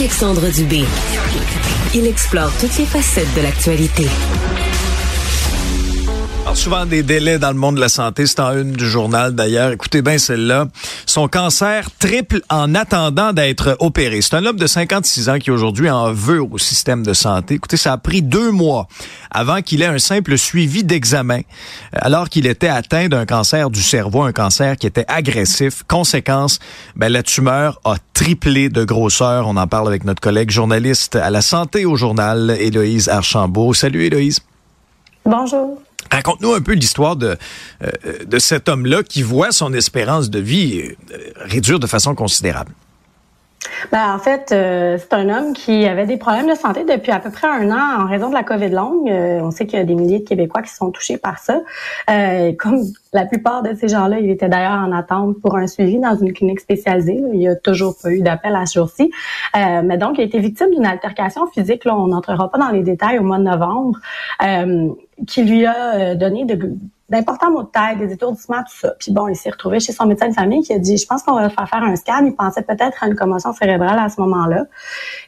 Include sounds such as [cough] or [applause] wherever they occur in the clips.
Alexandre Dubé. Il explore toutes les facettes de l'actualité. Souvent des délais dans le monde de la santé, c'est en une du journal d'ailleurs. Écoutez bien celle-là. Son cancer triple en attendant d'être opéré. C'est un homme de 56 ans qui aujourd'hui en veut au système de santé. Écoutez, ça a pris deux mois avant qu'il ait un simple suivi d'examen, alors qu'il était atteint d'un cancer du cerveau, un cancer qui était agressif. Conséquence, ben, la tumeur a triplé de grosseur. On en parle avec notre collègue journaliste à la santé au journal, Héloïse Archambault. Salut Héloïse. Bonjour. Raconte-nous un peu l'histoire de, euh, de cet homme-là qui voit son espérance de vie euh, réduire de façon considérable. Ben, en fait, euh, c'est un homme qui avait des problèmes de santé depuis à peu près un an en raison de la COVID longue. Euh, on sait qu'il y a des milliers de Québécois qui sont touchés par ça. Euh, comme la plupart de ces gens-là, il était d'ailleurs en attente pour un suivi dans une clinique spécialisée. Il n'y a toujours pas eu d'appel à ce jour-ci. mais donc, il a été victime d'une altercation physique. Là, on n'entrera pas dans les détails au mois de novembre, qui lui a donné de d'importants maux de tête, des étourdissements, tout ça. Puis bon, il s'est retrouvé chez son médecin de famille qui a dit, je pense qu'on va faire faire un scan. Il pensait peut-être à une commotion cérébrale à ce moment-là.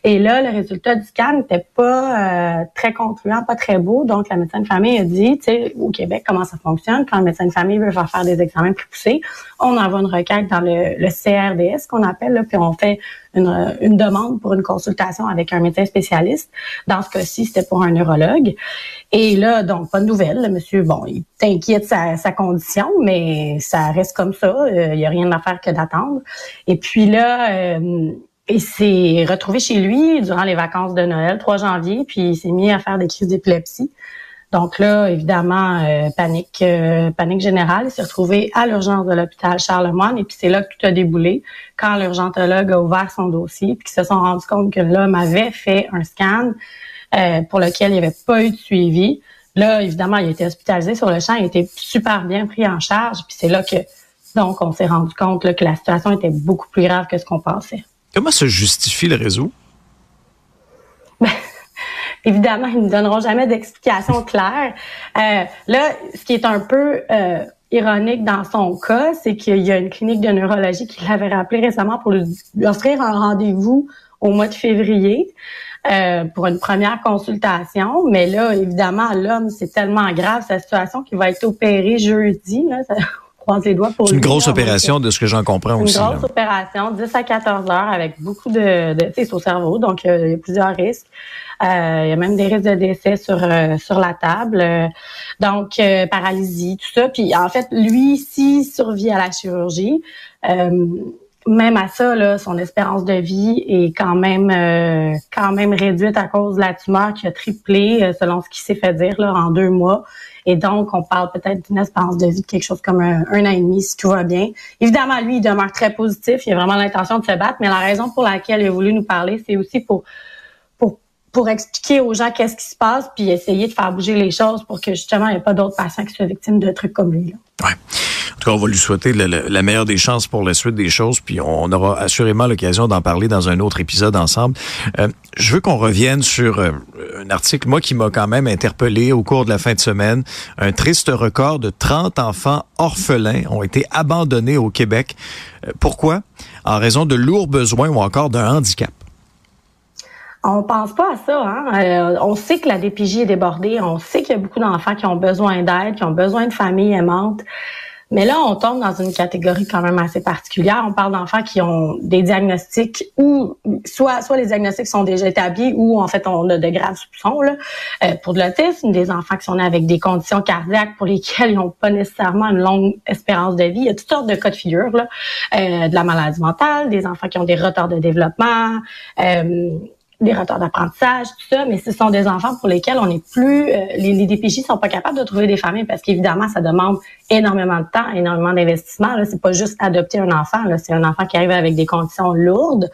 Et là, le résultat du scan n'était pas euh, très concluant, pas très beau. Donc, la médecin de famille a dit, tu sais, au Québec, comment ça fonctionne? Quand le médecin de famille veut faire faire des examens plus poussés. On envoie une requête dans le, le CRDS qu'on appelle, là, puis on fait une, une, demande pour une consultation avec un médecin spécialiste. Dans ce cas-ci, c'était pour un neurologue. Et là, donc, pas de nouvelles. Le monsieur, bon, il t'inquiète sa, sa condition, mais ça reste comme ça. Euh, il n'y a rien à faire que d'attendre. Et puis là, euh, il s'est retrouvé chez lui durant les vacances de Noël, 3 janvier, puis il s'est mis à faire des crises d'épilepsie. Donc là, évidemment, euh, panique, euh, panique générale. Il s'est retrouvé à l'urgence de l'hôpital Charlemagne et puis c'est là que tout a déboulé quand l'urgentologue a ouvert son dossier puis qu'ils se sont rendus compte que l'homme avait fait un scan euh, pour lequel il n'y avait pas eu de suivi. Là, évidemment, il a été hospitalisé sur le champ, il a été super bien pris en charge puis c'est là que donc on s'est rendu compte que la situation était beaucoup plus grave que ce qu'on pensait. Comment se justifie le réseau? Évidemment, ils ne donneront jamais d'explication claire. Euh, là, ce qui est un peu euh, ironique dans son cas, c'est qu'il y a une clinique de neurologie qui l'avait rappelé récemment pour lui offrir un rendez-vous au mois de février. Euh, pour une première consultation. Mais là, évidemment, l'homme, c'est tellement grave sa situation qu'il va être opéré jeudi. Là. Croise les doigts pour C'est une grosse opération de ce que j'en comprends aussi. Une grosse opération, 10 à 14 heures avec beaucoup de, de c'est au cerveau, donc euh, il y a plusieurs risques. Euh, il y a même des risques de décès sur euh, sur la table. donc paralysie, tout ça. Puis en fait, lui, s'il survit à la chirurgie, même à ça, là, son espérance de vie est quand même quand même réduite à cause de la tumeur qui a triplé, selon ce qui s'est fait dire là, en deux mois. Et donc, on parle peut-être d'une espérance de vie de quelque chose comme un, an et demi, si tout va bien. Évidemment, lui, il demeure très positif. Il a vraiment l'intention de se battre, mais la raison pour laquelle il a voulu nous parler, c'est aussi pour pour expliquer aux gens qu'est-ce qui se passe, puis essayer de faire bouger les choses pour que justement il n'y ait pas d'autres patients qui soient victimes de trucs comme lui. Là. Ouais. En tout cas, on va lui souhaiter la, meilleure des chances pour la suite des choses, puis on aura assurément l'occasion d'en parler dans un autre épisode ensemble. Euh, je veux qu'on revienne sur euh, un article, moi, qui m'a quand même interpellé au cours de la fin de semaine. Un triste record de 30 enfants orphelins ont été abandonnés au Québec. Euh, pourquoi? En raison de lourds besoins ou encore d'un handicap? On pense pas à ça. Hein? On sait que la DPJ est débordée. On sait qu'il y a beaucoup d'enfants qui ont besoin d'aide, qui ont besoin de familles aimantes. Mais là, on tombe dans une catégorie quand même assez particulière. On parle d'enfants qui ont des diagnostics ou soit soit les diagnostics sont déjà établis ou en fait on a de graves soupçons là, euh, pour de l'autisme, des enfants qui sont nés avec des conditions cardiaques pour lesquelles [laughs] ils n'ont pas nécessairement une longue espérance de vie. Il y a toutes sortes de cas de figure là, euh, de la maladie mentale, des enfants qui ont des retards de développement. Euh, des retards d'apprentissage, tout ça, mais ce sont des enfants pour lesquels on n'est plus, euh, les, les DPJ sont pas capables de trouver des familles parce qu'évidemment, ça demande énormément de temps, énormément d'investissement. Là, c'est pas juste adopter un enfant, là, c'est un enfant qui arrive avec des conditions lourdes.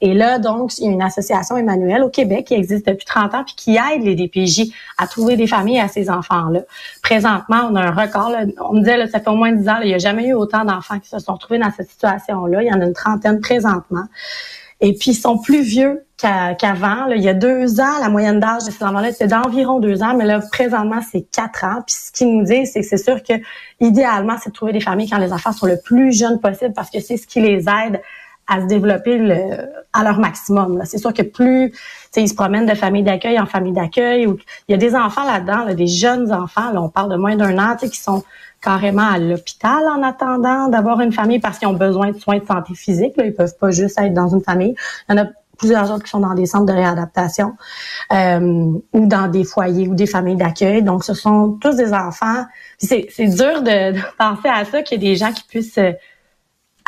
Et là, donc, il y a une association Emmanuel au Québec qui existe depuis 30 ans puis qui aide les DPJ à trouver des familles à ces enfants-là. Présentement, on a un record. Là, on me disait, là, ça fait au moins 10 ans, il n'y a jamais eu autant d'enfants qui se sont retrouvés dans cette situation-là. Il y en a une trentaine présentement. Et puis, ils sont plus vieux qu'avant. il y a deux ans, la moyenne d'âge de ces enfants-là, c'était d'environ deux ans, mais là, présentement, c'est quatre ans. Puis ce qu'ils nous disent, c'est que c'est sûr que idéalement, c'est de trouver des familles quand les enfants sont le plus jeunes possible parce que c'est ce qui les aide à se développer le, à leur maximum. C'est sûr que plus ils se promènent de famille d'accueil en famille d'accueil, ou il y a des enfants là-dedans, des jeunes enfants, là, on parle de moins d'un an, qui sont carrément à l'hôpital en attendant d'avoir une famille parce qu'ils ont besoin de soins de santé physique. Là. Ils peuvent pas juste être dans une famille. Il y en a plusieurs autres qui sont dans des centres de réadaptation euh, ou dans des foyers ou des familles d'accueil. Donc, ce sont tous des enfants. C'est dur de, de, penser à ça qu'il y ait des gens qui puissent euh,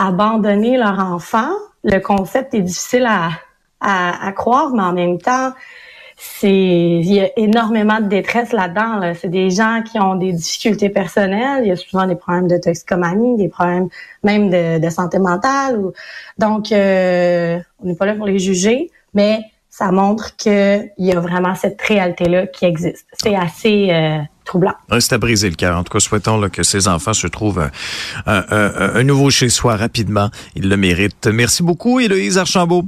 abandonner leur enfant. Le concept est difficile à, croire, mais en même temps, c'est il y a énormément de détresse là-dedans. Là. C'est des gens qui ont des difficultés personnelles. Il y a souvent des problèmes de toxicomanie, des problèmes même de, de santé mentale. Donc, euh, on n'est pas là pour les juger, mais ça montre qu'il y a vraiment cette réalité-là qui existe. C'est assez euh, troublant. c'est à briser le cœur. En tout cas, souhaitons là, que ces enfants se trouvent un, un, un nouveau chez soi rapidement. Ils le méritent. Merci beaucoup, Héloïse Archambault.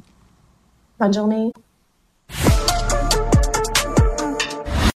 Bonne journée.